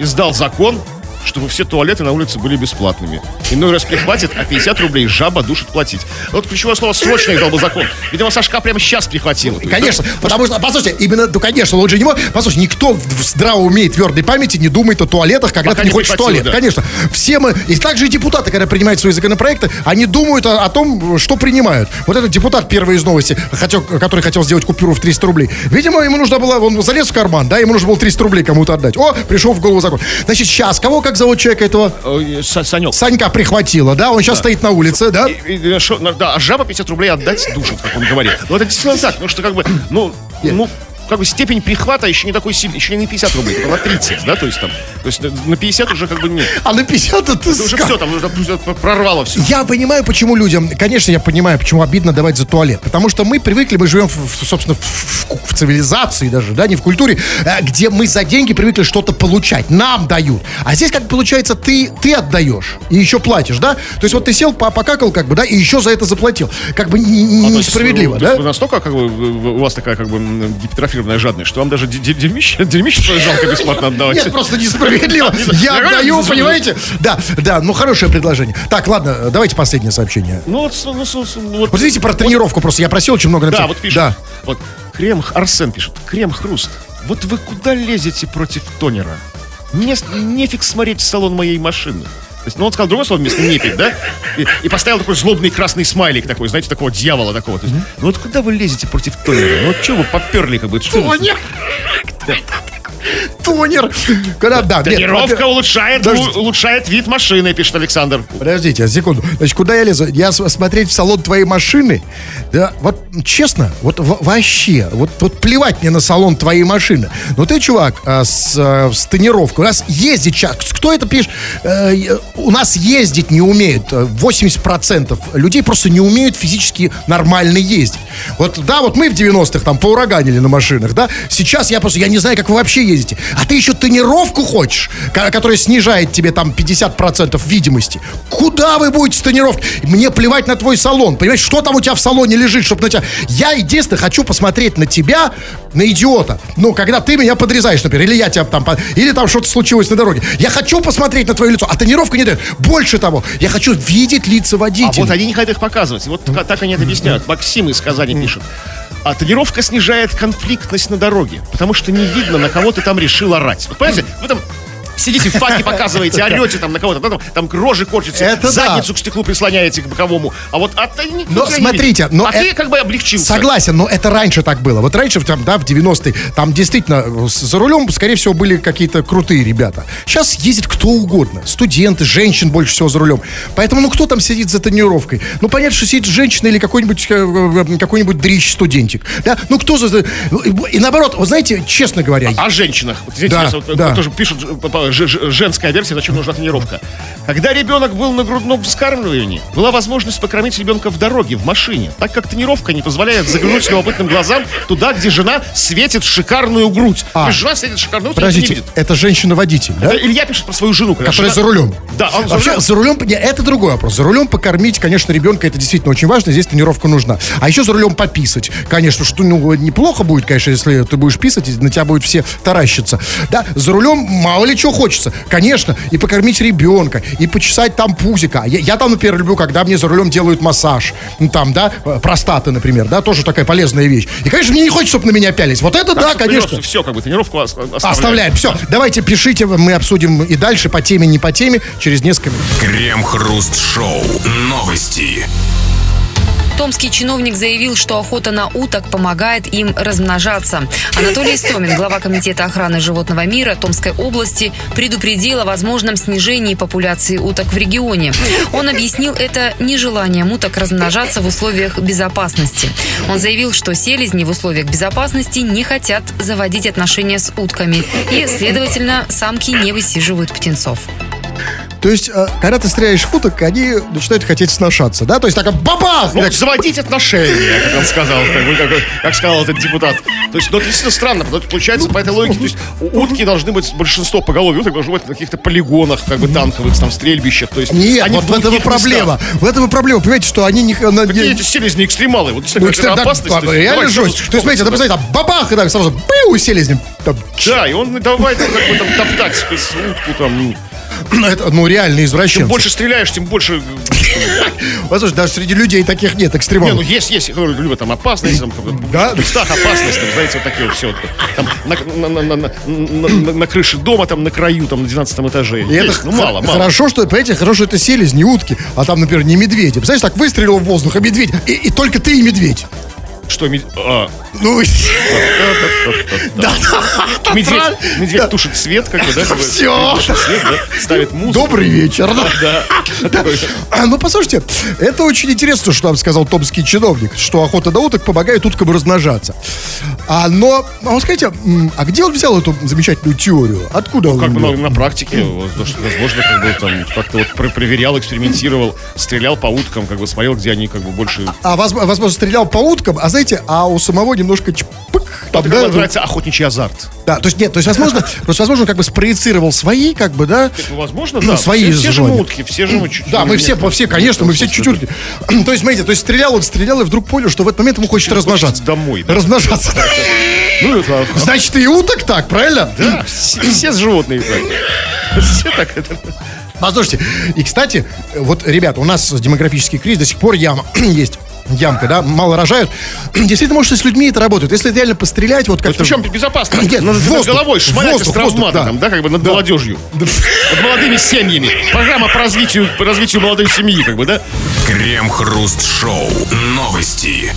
издал закон, чтобы все туалеты на улице были бесплатными. Иной раз прихватит, а 50 рублей жаба душит платить. Вот ключевое слово «срочно» издал бы закон. Видимо, Сашка прямо сейчас есть, Конечно, потому что, послушайте, именно, ну, конечно, он же не может, послушайте, никто в здравом уме и твердой памяти не думает о туалетах, когда Пока ты не хочешь в туалет. да. Конечно, все мы, и также и депутаты, когда принимают свои законопроекты, они думают о, о том, что принимают. Вот этот депутат первый из новости, хотел, который хотел сделать купюру в 300 рублей, видимо, ему нужно было, он залез в карман, да, ему нужно было 300 рублей кому-то отдать. О, пришел в голову закон. Значит, сейчас, кого, как зовут человека этого? э, Са- Санек. Санька прихватила, да, он сейчас стоит на улице, да? И- и, шо- да, а жаба 50 рублей отдать душит, как он говорит. Ну, это действительно так, потому что, как бы, ну, ну, как бы степень прихвата еще не такой сильный, еще не на 50 рублей, только на 30, да, то есть там, то есть на- на 50 уже как бы нет. А на 50 это Это уже все, там уже прорвало все. Я понимаю, почему людям, конечно, я понимаю, почему обидно давать за туалет. Потому что мы привыкли, мы живем, в, собственно, в, в- в цивилизации даже, да, не в культуре, э, где мы за деньги привыкли что-то получать. Нам дают. А здесь, как получается, ты, ты отдаешь и еще платишь, да? То есть вот ты сел, по- покакал, как бы, да, и еще за это заплатил. Как бы А, несправедливо, есть да? настолько, как бы, у вас такая, как бы, м, гипертрофированная жадность, что вам даже де- де- дерьмище, дерьмище жалко бесплатно отдавать. Нет, просто несправедливо. Не Я отдаю, понимаете? Да, да, ну хорошее предложение. Так, ладно, давайте последнее сообщение. Ну, вот, ну, с- вот- видите, про тренировку просто я просил очень много написать. Да, вот пишет. Да. Вот, крем, Арсен пишет, крем-хруст. Вот вы куда лезете против тонера? Мне с- нефиг смотреть в салон моей машины. То есть, ну, он сказал другое слово вместо нефиг, да? И, и поставил такой злобный красный смайлик такой, знаете, такого дьявола такого. То есть, ну вот куда вы лезете против тонера? Ну вот что вы поперли, как бы? Что вы- Тонер. Тонер. Когда, да, нет, Тонировка улучшает, Подождите. у- улучшает вид машины, пишет Александр. Подождите, секунду. Значит, куда я лезу? Я смотреть в салон твоей машины? Да, вот честно, вот вообще, вот, вот плевать мне на салон твоей машины. Но ты, чувак, а, с, а, с тонировкой. У нас ездить сейчас. Кто это пишет? Э, э, у нас ездить не умеют. Э, 80% людей просто не умеют физически нормально ездить. Вот, да, вот мы в 90-х там поураганили на машинах, да? Сейчас я просто, я не знаю, как вы вообще ездите. А ты еще тонировку хочешь, ко- которая снижает тебе там 50% видимости. Куда вы будете с тонировкой? Мне плевать на твой салон. Понимаешь, что там у тебя в салоне лежит, чтобы на тебя... Я единственное хочу посмотреть на тебя, на идиота. Ну, когда ты меня подрезаешь, например, или я тебя там... Или там что-то случилось на дороге. Я хочу посмотреть на твое лицо, а тонировка не дает. Больше того, я хочу видеть лица А водителей. вот они не хотят их показывать. Вот так они это объясняют. Максим из Казани пишет. А тренировка снижает конфликтность на дороге, потому что не видно, на кого ты там решил орать. Вот понимаете, вы там сидите в факе, показываете, орете там на кого-то, да, там, там рожи корчите, Это да. задницу к стеклу прислоняете к боковому. А вот а ты Но смотрите, но а ты это- как бы облегчился. Согласен, но это раньше так было. Вот раньше, там, да, в 90-е, там действительно э, за рулем, скорее всего, были какие-то крутые ребята. Сейчас ездит кто угодно. Студенты, женщин больше всего за рулем. Поэтому, ну, кто там сидит за тренировкой? Ну, понятно, что сидит женщина или какой-нибудь э, э, какой-нибудь дрищ-студентик. Да? Ну, кто за... И наоборот, вы знаете, честно говоря... О женщинах. Вот здесь Да, вот, да. тоже пишут женская версия, зачем нужна тренировка. Когда ребенок был на грудном вскармливании, была возможность покормить ребенка в дороге, в машине, так как тренировка не позволяет заглянуть любопытным глазам туда, где жена светит шикарную грудь. А. Есть жена светит шикарную грудь, никто не Подождите, видит. это женщина-водитель, да? Это Илья пишет про свою жену. Которая жена- за рулем. Да, он за Вообще, рулем. за рулем, это другой вопрос. За рулем покормить, конечно, ребенка, это действительно очень важно, здесь тренировка нужна. А еще за рулем пописать. Конечно, что ну, неплохо будет, конечно, если ты будешь писать, и на тебя будут все таращиться. Да, за рулем мало ли чего хочется. Конечно, и покормить ребенка, и почесать там пузика. Я, я там, например, люблю, когда мне за рулем делают массаж. Ну, там, да, э, простаты, например, да, тоже такая полезная вещь. И, конечно, мне не хочется, чтобы на меня пялись. Вот это да, конечно. Все, как бы тренировку ос- оставляем. Оставляем. Все, давайте пишите, мы обсудим и дальше по теме, не по теме, через несколько минут. Крем-хруст-шоу. Новости. Томский чиновник заявил, что охота на уток помогает им размножаться. Анатолий Истомин, глава Комитета охраны животного мира Томской области, предупредил о возможном снижении популяции уток в регионе. Он объяснил это нежеланием уток размножаться в условиях безопасности. Он заявил, что селезни в условиях безопасности не хотят заводить отношения с утками и, следовательно, самки не высиживают птенцов. То есть, э, когда ты стреляешь уток, они начинают хотеть сношаться, да? То есть, так бабах! Ну, Так, заводить отношения, как он сказал, как, бы, как, как сказал этот депутат. То есть, ну, это действительно странно, потому что получается по этой логике, то есть, утки должны быть, большинство поголовья уток должно быть на каких-то полигонах, как бы танковых, там, стрельбищах, то есть... Нет, они вот в этом и проблема. местах. В этом и проблема. Понимаете, что они не... Какие не- эти селезни экстремалы? Вот, Ну, действительно, кстати, какая-то да, опасность. то есть, реально давай, жесть. То есть, смотрите, там, представляете, там бабах, и так сразу быу, селезнем. Там, Да, и он давай там, как бы, там, топтать утку, там... ну, это, ну, реально Чем извращенцы. больше стреляешь, тем больше... Послушай, даже среди людей таких нет Не, экстремалов. ну есть, есть, которые любят там опасность, там, Да? в местах опасность, там, знаете, вот такие вот все. Там, на, на- на- на- на- крыше дома, там, на краю, там, на 12 этаже. И это Есть, ну, мало, мало. хорошо, что, понимаете, хорошо, что это селезни, утки, а там, например, не медведи. Представляешь, так выстрелил в воздух, а медведь, и, и только ты и медведь. Что, мед- а, Ну, медведь, медведь тушит свет, как бы, да? да, ставит музыку. добрый вечер. да. А, ну, послушайте, это очень интересно, что нам сказал томский чиновник, что охота на уток помогает уткам размножаться. А, но, а вот скажите, а где он взял эту замечательную теорию? Откуда он Как бы на, практике, возможно, как бы там как-то вот про- проверял, экспериментировал, стрелял по уткам, как бы смотрел, где они как бы больше... А, воз- возможно, стрелял по уткам, а знаете, а у самого немножко чпык. там, да, ну, называется охотничий азарт. да, то есть нет, то есть возможно, просто возможно, как бы спроецировал свои, как бы, да, Ну, возможно, да. свои все, все же желания. утки, все чуть-чуть. Да, мы все, все, конечно, мы все чуть-чуть. То есть, смотрите, то есть стрелял он, стрелял и вдруг понял, что в этот момент ему хочется размножаться. домой. Размножаться. Ну, это... Значит, и уток так, правильно? Да, все, все животные так. Все так. это- Послушайте, и, кстати, вот, ребята, у нас демографический кризис, до сих пор яма есть. Ямка, да, мало рожают. Действительно, может, и с людьми это работает. Если реально пострелять, вот как Причем безопасно. Нет, над, над воздух, головой шмалять воздух, из травмата, воздух, да. там, да, как бы над молодежью. Над молодыми семьями. Программа по развитию, по развитию молодой семьи, как бы, да? Крем-хруст-шоу. Новости.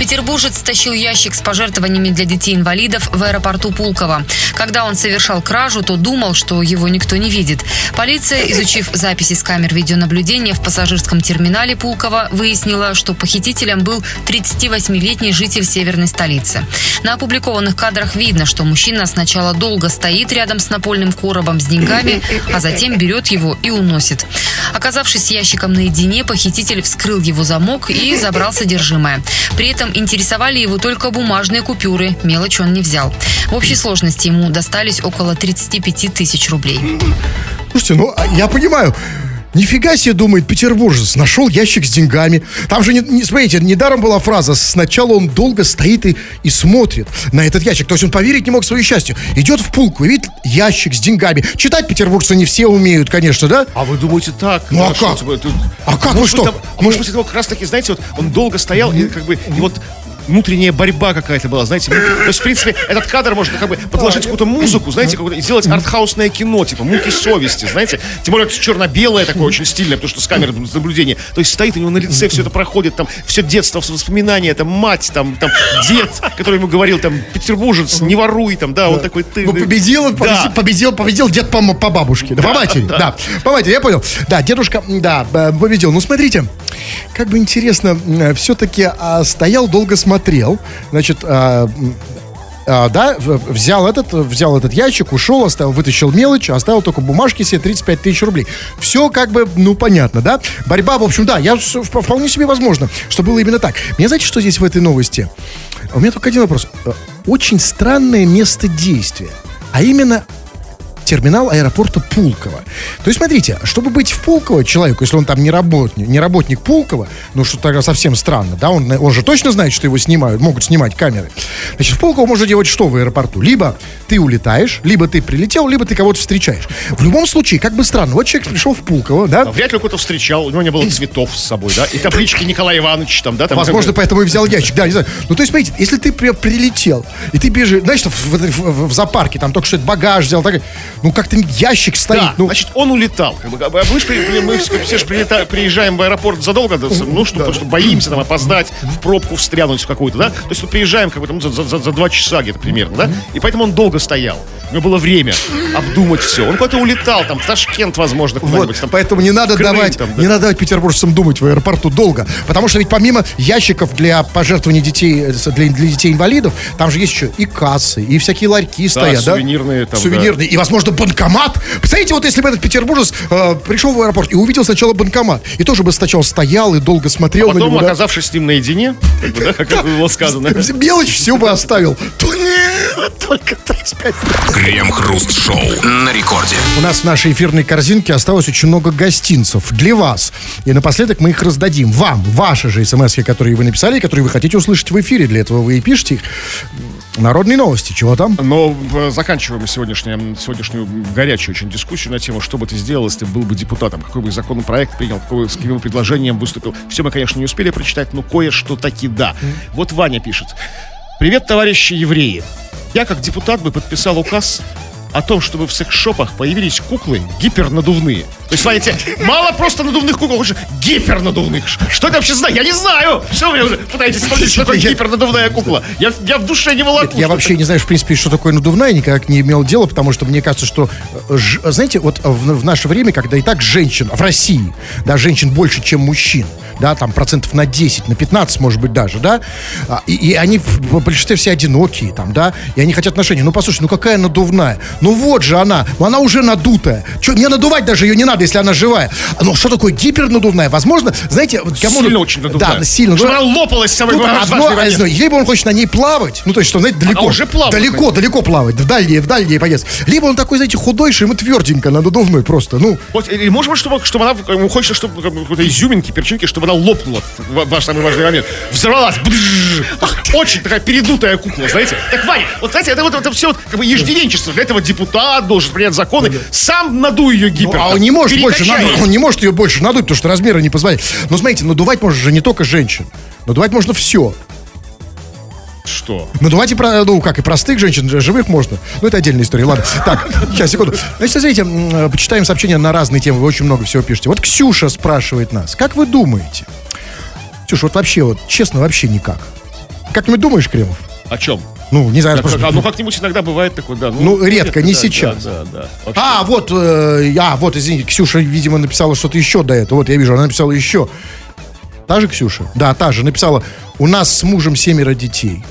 Петербуржец стащил ящик с пожертвованиями для детей-инвалидов в аэропорту Пулково. Когда он совершал кражу, то думал, что его никто не видит. Полиция, изучив записи с камер видеонаблюдения в пассажирском терминале Пулково, выяснила, что похитителем был 38-летний житель северной столицы. На опубликованных кадрах видно, что мужчина сначала долго стоит рядом с напольным коробом с деньгами, а затем берет его и уносит. Оказавшись с ящиком наедине, похититель вскрыл его замок и забрал содержимое. При этом интересовали его только бумажные купюры, мелочь он не взял. В общей сложности ему достались около 35 тысяч рублей. Слушайте, ну, а я понимаю, Нифига себе, думает петербуржец, нашел ящик с деньгами. Там же, не, не- смотрите, недаром была фраза, сначала он долго стоит и, и смотрит на этот ящик. То есть он поверить не мог своему счастью. Идет в пулку, и видит ящик с деньгами. Читать петербуржцы не все умеют, конечно, да? А вы думаете так? Ну, Да, а как? типа, это- А как? Может Вы быть, что? там- а может быть, это как раз таки, знаете, вот он долго стоял, и как бы, и вот внутренняя борьба какая-то была, знаете. муки. То есть, в принципе, этот кадр можно как бы подложить какую-то музыку, знаете, и сделать артхаусное кино, типа «Муки совести», знаете. Тем более, это черно-белое такое, очень стильное, потому что с камеры с наблюдения. То есть, стоит у него на лице, все это проходит, там, все детство, воспоминания, там, мать, там, там, дед, который ему говорил, там, петербуржец, не воруй, там, да, он такой, ты... Ну, победил, Да. победил, победил дед по, по бабушке. Да, по матери. Да. по матери, я понял. Да, дедушка, да, б- победил. Ну, смотрите, как бы интересно, все-таки стоял, долго смотрел. Значит, а, а, да, взял этот, взял этот ящик, ушел, оставил, вытащил мелочь, оставил только бумажки себе 35 тысяч рублей. Все как бы, ну, понятно, да? Борьба, в общем, да, я вполне себе возможно, что было именно так. Мне знаете, что здесь в этой новости? У меня только один вопрос. Э, Очень странное место действия. А именно терминал аэропорта Пулково. То есть, смотрите, чтобы быть в Пулково человеку, если он там не работник, не работник Пулково, ну, что тогда совсем странно, да, он, он же точно знает, что его снимают, могут снимать камеры. Значит, в Пулково можно делать что в аэропорту? Либо ты улетаешь, либо ты прилетел, либо ты кого-то встречаешь. В любом случае, как бы странно, вот человек пришел в Пулково, да, Вряд ли кто-то встречал, у него не было цветов с собой, да, и таблички Николай Иванович там, да, там. Возможно, поэтому и взял ящик. Да, не знаю. Ну, то есть, смотрите, если ты при- прилетел, и ты бежишь, знаешь, в, в- в- в зоопарке, там только что багаж взял, так, ну, как-то ящик стоит. Да, ну, значит, он улетал. Бы, а мы, мы все же прилета- приезжаем в аэропорт задолго, до- ну, что, потому что боимся там опоздать, в пробку встрянуть в какую-то, да? То есть мы приезжаем как бы там за, за- за- два часа где-то примерно, да? И поэтому он долго стоял. У него было время обдумать все. Он куда-то улетал, там, в Ташкент, возможно, Вот, там. поэтому не надо Крым давать, там, да. не надо давать петербуржцам думать в аэропорту долго, потому что ведь помимо ящиков для пожертвований детей, э, для, для детей инвалидов, там же есть еще и кассы, и всякие ларьки стоят, да? сувенирные там, сувенирные, и возможно надо банкомат. Представляете, вот если бы этот петербуржец э, пришел в аэропорт и увидел сначала банкомат, и тоже бы сначала стоял и долго смотрел на Потом, него, да? оказавшись с ним наедине, как бы, да, как это было сказано. Мелочь все бы оставил. Только 35. Крем-хруст-шоу на рекорде. У нас в нашей эфирной корзинке осталось очень много гостинцев для вас. И напоследок мы их раздадим вам. Ваши же смс которые вы написали, которые вы хотите услышать в эфире. Для этого вы и пишите их. Народные новости. Чего там? Но э, заканчиваем сегодняшнюю, сегодняшнюю горячую очень дискуссию на тему, что бы ты сделал, если ты был бы депутатом, какой бы законопроект принял, какой, с каким бы предложением выступил. Все мы, конечно, не успели прочитать, но кое-что таки да. Вот Ваня пишет. Привет, товарищи евреи. Я, как депутат, бы подписал указ о том, чтобы в секс-шопах появились куклы гипернадувные. То есть, смотрите, мало просто надувных кукол, лучше гипернадувных. Что это вообще знаю? Я не знаю. Что вы уже пытаетесь вспомнить, что такое Я- гипернадувная кукла? Я, я в душе не волоку. Я что вообще не знаю, в принципе, что такое надувная, никак не имел дела, потому что мне кажется, что, э, ж- знаете, вот в, в наше время, когда и так женщин, в России, да, женщин больше, чем мужчин, да, там процентов на 10, на 15, может быть, даже, да, а, и, и они в большинстве все одинокие, там, да, и они хотят отношений. Ну, послушай, ну какая надувная? Ну вот же она, ну она уже надутая. Че, мне надувать даже ее не надо, если она живая. Ну, что такое гипернадувная? Возможно, знаете, кому... Сильно очень надувная. Да, сильно. Чтобы Ну, она лопалась самой Тут важный одно, одно, либо он хочет на ней плавать, ну, то есть, что, знаете, далеко. уже плавает Далеко, на далеко плавать, в дальние, в дальние поездки. Либо он такой, знаете, худой, что ему тверденько, на надувной просто, ну. Вот, или может быть, чтобы, чтобы она, ему хочется, чтобы какой-то изюминки, перчинки, чтобы она лопнула в ваш самый важный момент. Взорвалась. Очень такая передутая кукла, знаете. Так, Ваня, вот знаете, это вот это все вот, как бы ежедневничество. Для этого депутат должен принять законы. Сам надуй ее Ну, гипер. а там, он не может больше надуть, он не может ее больше надуть, потому что размеры не позволяют. Но смотрите, надувать можно же не только женщин. Надувать можно все. Что? Надувать и, про, ну, как и простых женщин, живых можно. Ну, это отдельная история. Ладно. Так, сейчас, секунду. Значит, смотрите, э, почитаем сообщения на разные темы. Вы очень много всего пишете. Вот Ксюша спрашивает нас. Как вы думаете? Ксюша, вот вообще, вот честно, вообще никак. Как не думаешь, Кремов? О чем? Ну, не знаю, Так, просто- а, ну, как-нибудь иногда бывает такое, да. Ну, редко, не да, сейчас. Да, да, да. Вообще. А, вот, э, а, вот, извините, Ксюша, видимо, написала что-то еще до этого. Вот, я вижу, она написала еще. Та же Ксюша? Да, та же. Написала, у нас с мужем семеро детей.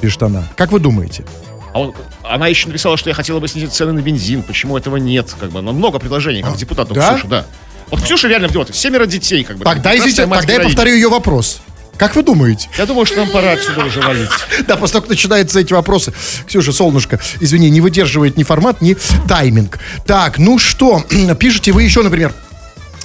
Пишет она. Как вы думаете? А он- она еще написала, что я хотела бы снизить цены на бензин. Почему этого нет? Как бы, она много предложений, как депутату да? Ксюша, да. Вот Ксюша реально вот семеро детей, как бы. Тогда, извините, тогда я героиня. повторю ее вопрос. Как вы думаете? Я думаю, что нам пора отсюда уже валить. Да, после того, как начинаются эти вопросы. Ксюша, солнышко, извини, не выдерживает ни формат, ни тайминг. Так, ну что, пишите вы еще, например,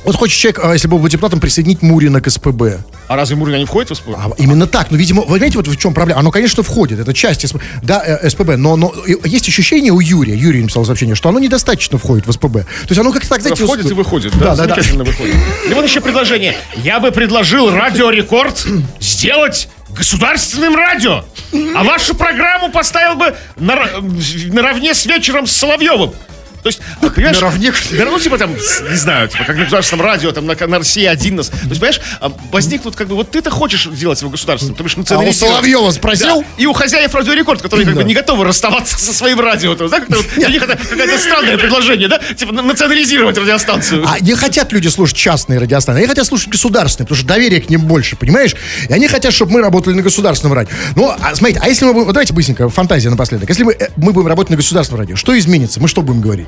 вот хочет человек, а, если был бы депутатом, присоединить Мурина к СПБ. А разве Мурина не входит в СП? А, именно так. Ну, видимо, вы понимаете, вот в чем проблема? Оно, конечно, входит. Это часть СП, да, э, СПБ. Но, но есть ощущение у Юрия, Юрий написал сообщение, что оно недостаточно входит в СПБ. То есть оно как-то так, знаете... входит и выходит. Да, Да, да, да. замечательно выходит. И вот еще предложение. Я бы предложил Радио Рекорд сделать государственным радио. А вашу программу поставил бы на- наравне с вечером с Соловьевым. То есть, а, понимаешь, наравне? Да, ну, типа там, не знаю, типа, как на государственном радио, там, на, на России один нас. То есть, понимаешь, а, возникнут, как бы, вот ты-то хочешь делать его государственным, то бишь А у национализировать. Соловьева спросил? Да. И у хозяев Радио Рекорд, которые, как бы, не готовы расставаться со своим радио. То, да, как-то вот для них это какое-то странное предложение, да? Типа, на- национализировать радиостанцию. А не хотят люди слушать частные радиостанции, они хотят слушать государственные, потому что доверие к ним больше, понимаешь? И они хотят, чтобы мы работали на государственном радио. Ну, а, смотрите, а если мы будем, вот давайте быстренько, фантазия напоследок. Если мы, э, мы будем работать на государственном радио, что изменится? Мы что будем говорить?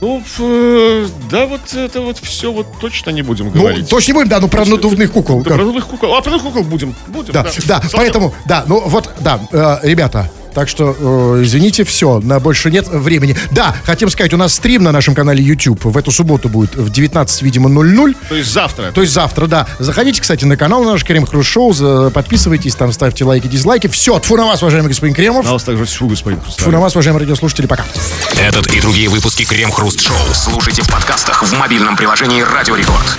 Ну, э, да, вот это вот все вот точно не будем Ну, говорить. точно не будем, да, ну про надувных кукол. Да, про новых кукол. А, про новых кукол будем. Будем, Да, да, Слава- поэтому, да, ну вот, да, э, ребята, так что, э, извините, все, на больше нет времени. Да, хотим сказать, у нас стрим на нашем канале YouTube в эту субботу будет в 19, видимо, 00. То есть завтра. То есть завтра, да. Заходите, кстати, на канал наш Крем Хруст Шоу, за- подписывайтесь, там ставьте лайки, дизлайки. Все, тфу на вас, уважаемый господин Кремов. На вас также фу, господин Тфу на вас, уважаемые радиослушатели, пока. Этот и другие выпуски Крем-хруст шоу слушайте в подкастах в мобильном приложении Радио Рекорд.